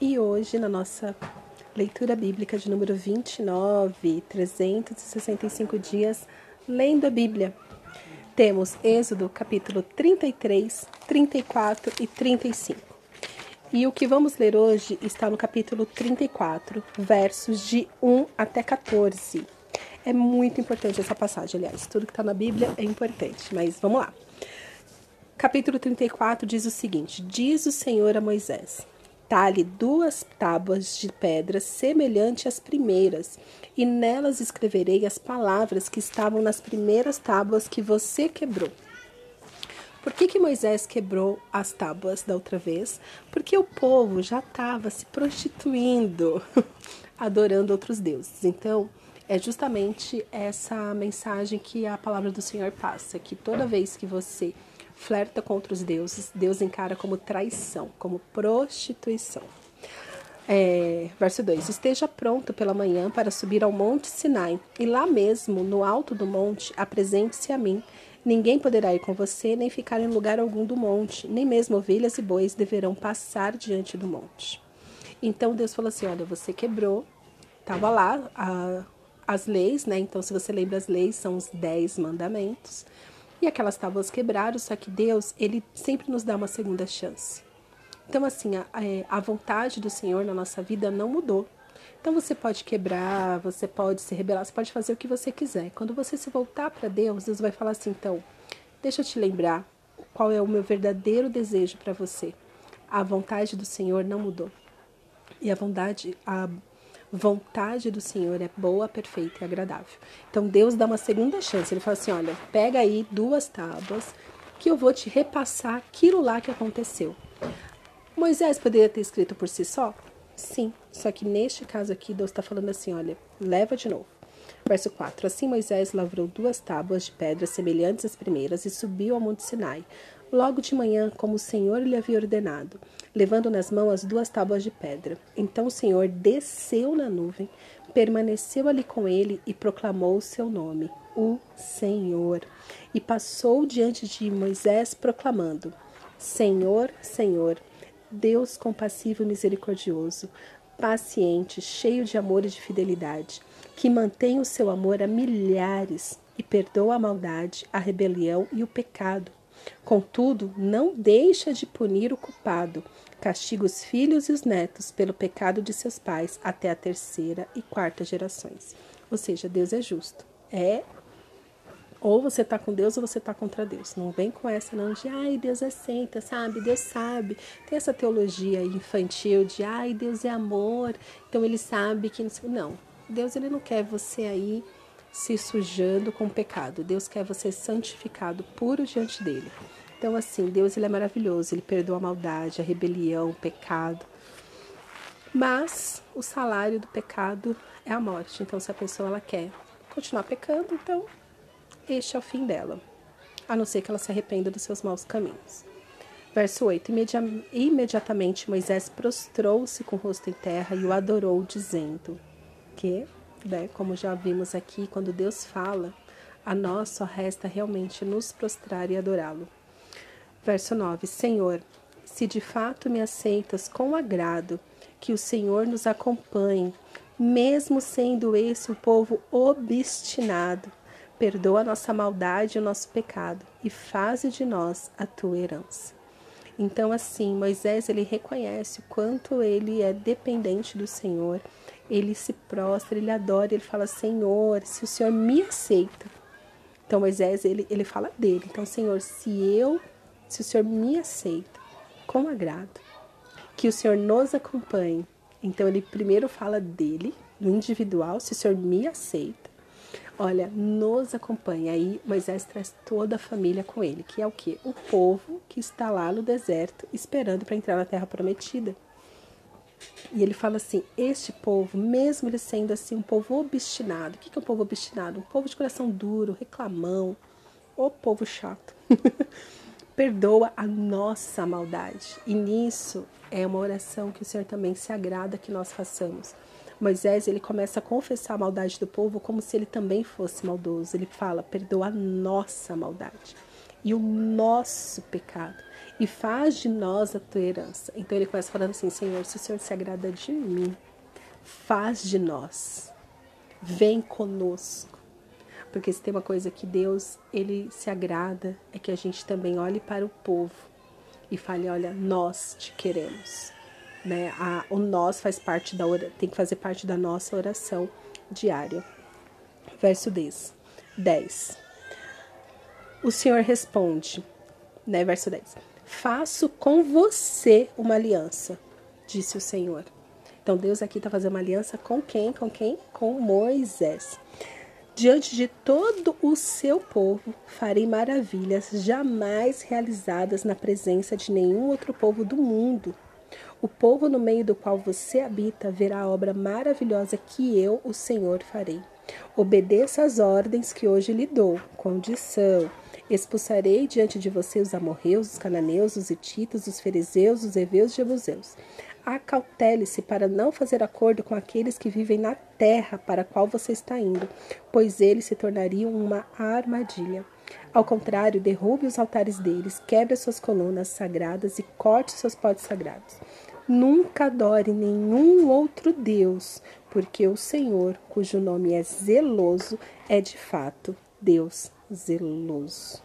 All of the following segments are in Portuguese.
E hoje, na nossa leitura bíblica de número 29, 365 dias lendo a Bíblia, temos Êxodo capítulo 33, 34 e 35. E o que vamos ler hoje está no capítulo 34, versos de 1 até 14. É muito importante essa passagem, aliás, tudo que está na Bíblia é importante, mas vamos lá. Capítulo 34 diz o seguinte: Diz o Senhor a Moisés: Talhe duas tábuas de pedra semelhantes às primeiras, e nelas escreverei as palavras que estavam nas primeiras tábuas que você quebrou. Por que, que Moisés quebrou as tábuas da outra vez? Porque o povo já estava se prostituindo, adorando outros deuses. Então, é justamente essa mensagem que a palavra do Senhor passa, que toda vez que você flerta contra os deuses, Deus encara como traição, como prostituição. É, verso 2: Esteja pronto pela manhã para subir ao monte Sinai, e lá mesmo, no alto do monte, apresente-se a mim. Ninguém poderá ir com você, nem ficar em lugar algum do monte, nem mesmo ovelhas e bois deverão passar diante do monte. Então Deus falou assim: Olha, você quebrou, estava lá a, as leis, né? Então, se você lembra, as leis são os dez mandamentos. E aquelas tábuas quebraram, só que Deus, ele sempre nos dá uma segunda chance. Então, assim, a, é, a vontade do Senhor na nossa vida não mudou. Então, você pode quebrar, você pode se rebelar, você pode fazer o que você quiser. Quando você se voltar para Deus, Deus vai falar assim: então, deixa eu te lembrar qual é o meu verdadeiro desejo para você. A vontade do Senhor não mudou. E a vontade, a vontade do Senhor é boa, perfeita e agradável. Então Deus dá uma segunda chance. Ele fala assim: olha, pega aí duas tábuas que eu vou te repassar aquilo lá que aconteceu. Moisés poderia ter escrito por si só? Sim, só que neste caso aqui Deus está falando assim: olha, leva de novo. Verso 4: Assim Moisés lavrou duas tábuas de pedra semelhantes às primeiras e subiu ao Monte Sinai. Logo de manhã, como o Senhor lhe havia ordenado, levando nas mãos as duas tábuas de pedra. Então o Senhor desceu na nuvem, permaneceu ali com ele e proclamou o seu nome, o Senhor. E passou diante de Moisés, proclamando: Senhor, Senhor, Deus compassivo e misericordioso, paciente, cheio de amor e de fidelidade, que mantém o seu amor a milhares e perdoa a maldade, a rebelião e o pecado Contudo, não deixa de punir o culpado, castiga os filhos e os netos pelo pecado de seus pais até a terceira e quarta gerações. Ou seja, Deus é justo. É ou você está com Deus ou você está contra Deus. Não vem com essa não de ai, Deus aceita, sabe? Deus sabe. Tem essa teologia infantil de ai, Deus é amor, então ele sabe que não. Deus ele não quer você aí se sujando com o pecado. Deus quer você santificado, puro diante dele. Então, assim, Deus ele é maravilhoso, ele perdoa a maldade, a rebelião, o pecado. Mas o salário do pecado é a morte. Então, se a pessoa ela quer continuar pecando, então este é o fim dela. A não ser que ela se arrependa dos seus maus caminhos. Verso 8: Imediatamente Moisés prostrou-se com o rosto em terra e o adorou, dizendo: Que né? Como já vimos aqui, quando Deus fala, a nós só resta realmente nos prostrar e adorá-lo. Verso 9: Senhor, se de fato me aceitas com agrado, que o Senhor nos acompanhe, mesmo sendo esse um povo obstinado, perdoa nossa maldade e o nosso pecado e faze de nós a tua herança. Então, assim, Moisés ele reconhece o quanto ele é dependente do Senhor ele se prostra, ele adora, ele fala: Senhor, se o Senhor me aceita. Então Moisés, ele, ele fala dele. Então, Senhor, se eu, se o Senhor me aceita, com agrado, que o Senhor nos acompanhe. Então, ele primeiro fala dele, do individual, se o Senhor me aceita. Olha, nos acompanha. Aí Moisés traz toda a família com ele, que é o que? O povo que está lá no deserto esperando para entrar na terra prometida. E ele fala assim: este povo, mesmo ele sendo assim um povo obstinado, o que é um povo obstinado? Um povo de coração duro, reclamão, o povo chato. Perdoa a nossa maldade. E nisso é uma oração que o Senhor também se agrada que nós façamos. Moisés ele começa a confessar a maldade do povo como se ele também fosse maldoso. Ele fala: perdoa a nossa maldade e o nosso pecado. E faz de nós a tua herança. Então ele começa falando assim: Senhor, se o Senhor se agrada de mim, faz de nós, vem conosco. Porque se tem uma coisa que Deus ele se agrada é que a gente também olhe para o povo e fale: olha, nós te queremos. Né? A, o nós faz parte da tem que fazer parte da nossa oração diária. Verso 10. 10. O Senhor responde, né? Verso 10. Faço com você uma aliança, disse o Senhor. Então Deus aqui está fazendo uma aliança com quem? Com quem? Com Moisés. Diante de todo o seu povo farei maravilhas jamais realizadas na presença de nenhum outro povo do mundo. O povo no meio do qual você habita verá a obra maravilhosa que eu, o Senhor, farei. Obedeça às ordens que hoje lhe dou. Condição: expulsarei diante de você os amorreus, os cananeus, os hititas, os fariseus, os heveus e jebuseus acautele-se para não fazer acordo com aqueles que vivem na terra para a qual você está indo, pois eles se tornariam uma armadilha. Ao contrário, derrube os altares deles, quebre suas colunas sagradas e corte seus potes sagrados. Nunca adore nenhum outro Deus, porque o Senhor, cujo nome é zeloso, é de fato Deus zeloso.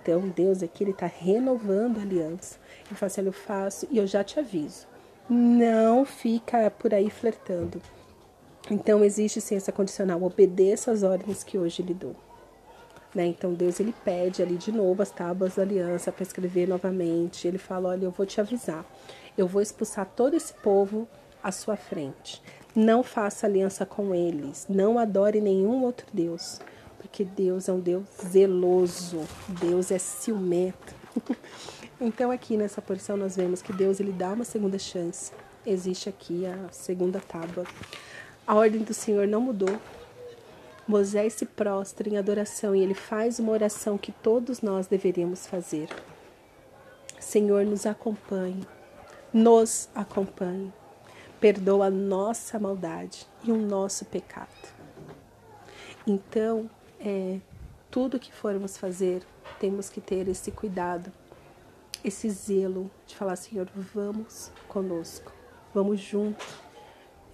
Então, Deus aqui ele está renovando a aliança. Ele fala assim: Eu faço e eu já te aviso não fica por aí flertando. Então existe sim essa condicional, obedeça as ordens que hoje lhe dou. Né? Então Deus ele pede ali de novo as tábuas da aliança para escrever novamente. Ele fala: Olha, eu vou te avisar, eu vou expulsar todo esse povo à sua frente. Não faça aliança com eles, não adore nenhum outro Deus, porque Deus é um Deus zeloso, Deus é ciumento. Então aqui nessa porção nós vemos que Deus ele dá uma segunda chance. Existe aqui a segunda tábua. A ordem do Senhor não mudou. Moisés se prostra em adoração e ele faz uma oração que todos nós deveríamos fazer. Senhor, nos acompanhe, nos acompanhe, perdoa a nossa maldade e o nosso pecado. Então, é, tudo que formos fazer, temos que ter esse cuidado esse zelo de falar, Senhor, vamos conosco, vamos junto.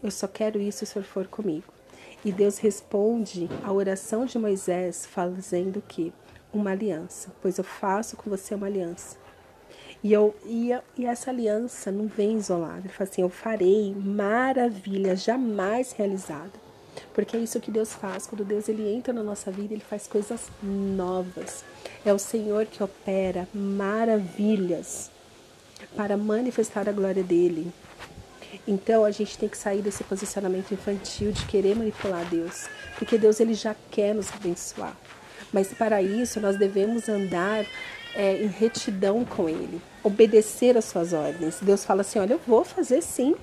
Eu só quero isso se o Senhor for comigo. E Deus responde à oração de Moisés, fazendo que uma aliança, pois eu faço com você uma aliança. E, eu, e, e essa aliança não vem isolada. Ele fala assim: Eu farei maravilha jamais realizada. Porque é isso que Deus faz. Quando Deus ele entra na nossa vida, ele faz coisas novas. É o Senhor que opera maravilhas para manifestar a glória dele. Então a gente tem que sair desse posicionamento infantil de querer manipular Deus, porque Deus ele já quer nos abençoar. Mas para isso nós devemos andar é, em retidão com Ele, obedecer às suas ordens. Deus fala assim: olha, eu vou fazer sim.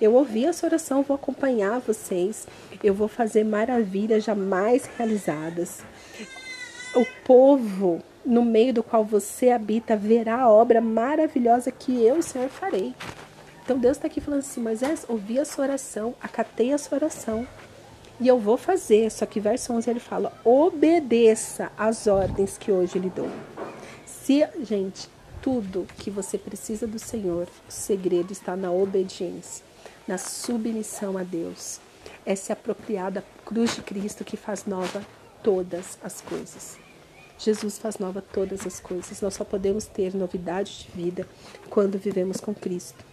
Eu ouvi a sua oração, vou acompanhar vocês. Eu vou fazer maravilhas jamais realizadas o povo no meio do qual você habita verá a obra maravilhosa que eu, Senhor, farei. Então Deus está aqui falando assim, Moisés, ouvi a sua oração, acatei a sua oração. E eu vou fazer, só que verso 11 ele fala, obedeça às ordens que hoje lhe dou. Se, gente, tudo que você precisa do Senhor, o segredo está na obediência, na submissão a Deus. É se apropriar da cruz de Cristo que faz nova todas as coisas. Jesus faz nova todas as coisas. Nós só podemos ter novidade de vida quando vivemos com Cristo.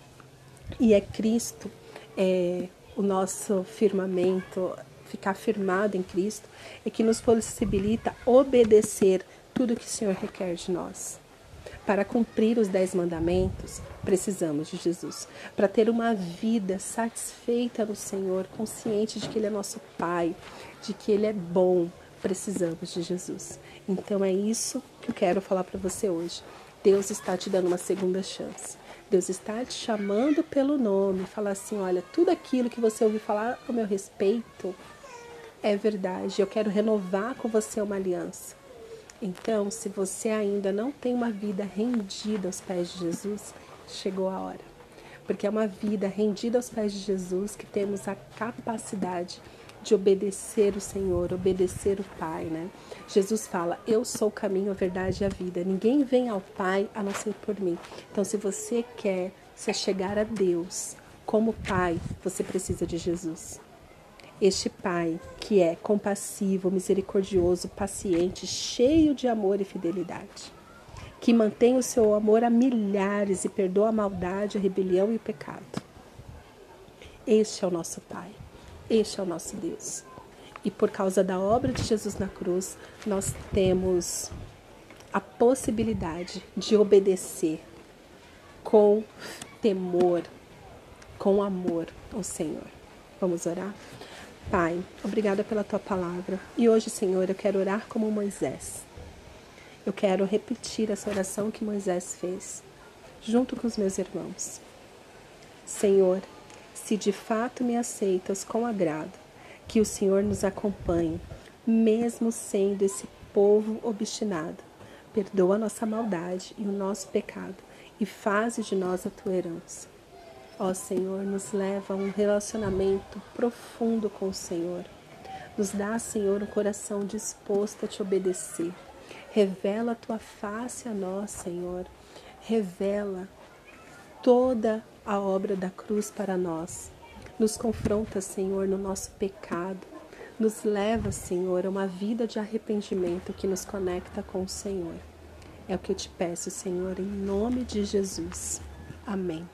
E é Cristo é, o nosso firmamento, ficar firmado em Cristo, é que nos possibilita obedecer tudo que o Senhor requer de nós. Para cumprir os dez mandamentos, precisamos de Jesus. Para ter uma vida satisfeita no Senhor, consciente de que Ele é nosso Pai, de que Ele é bom, precisamos de Jesus. Então é isso que eu quero falar para você hoje. Deus está te dando uma segunda chance. Deus está te chamando pelo nome, falar assim, olha, tudo aquilo que você ouviu falar a meu respeito é verdade. Eu quero renovar com você uma aliança. Então, se você ainda não tem uma vida rendida aos pés de Jesus, chegou a hora. Porque é uma vida rendida aos pés de Jesus que temos a capacidade de obedecer o Senhor, obedecer o Pai, né? Jesus fala: Eu sou o caminho, a verdade e a vida. Ninguém vem ao Pai a não ser por mim. Então, se você quer se chegar a Deus como Pai, você precisa de Jesus. Este Pai que é compassivo, misericordioso, paciente, cheio de amor e fidelidade, que mantém o seu amor a milhares e perdoa a maldade, a rebelião e o pecado. Este é o nosso Pai, este é o nosso Deus. E por causa da obra de Jesus na cruz, nós temos a possibilidade de obedecer com temor, com amor ao Senhor. Vamos orar? Pai, obrigada pela tua palavra. E hoje, Senhor, eu quero orar como Moisés. Eu quero repetir essa oração que Moisés fez, junto com os meus irmãos. Senhor, se de fato me aceitas com agrado, que o Senhor nos acompanhe, mesmo sendo esse povo obstinado. Perdoa a nossa maldade e o nosso pecado e faze de nós a tua herança. Ó Senhor, nos leva a um relacionamento profundo com o Senhor. Nos dá, Senhor, um coração disposto a te obedecer. Revela a tua face a nós, Senhor. Revela toda a obra da cruz para nós. Nos confronta, Senhor, no nosso pecado. Nos leva, Senhor, a uma vida de arrependimento que nos conecta com o Senhor. É o que eu te peço, Senhor, em nome de Jesus. Amém.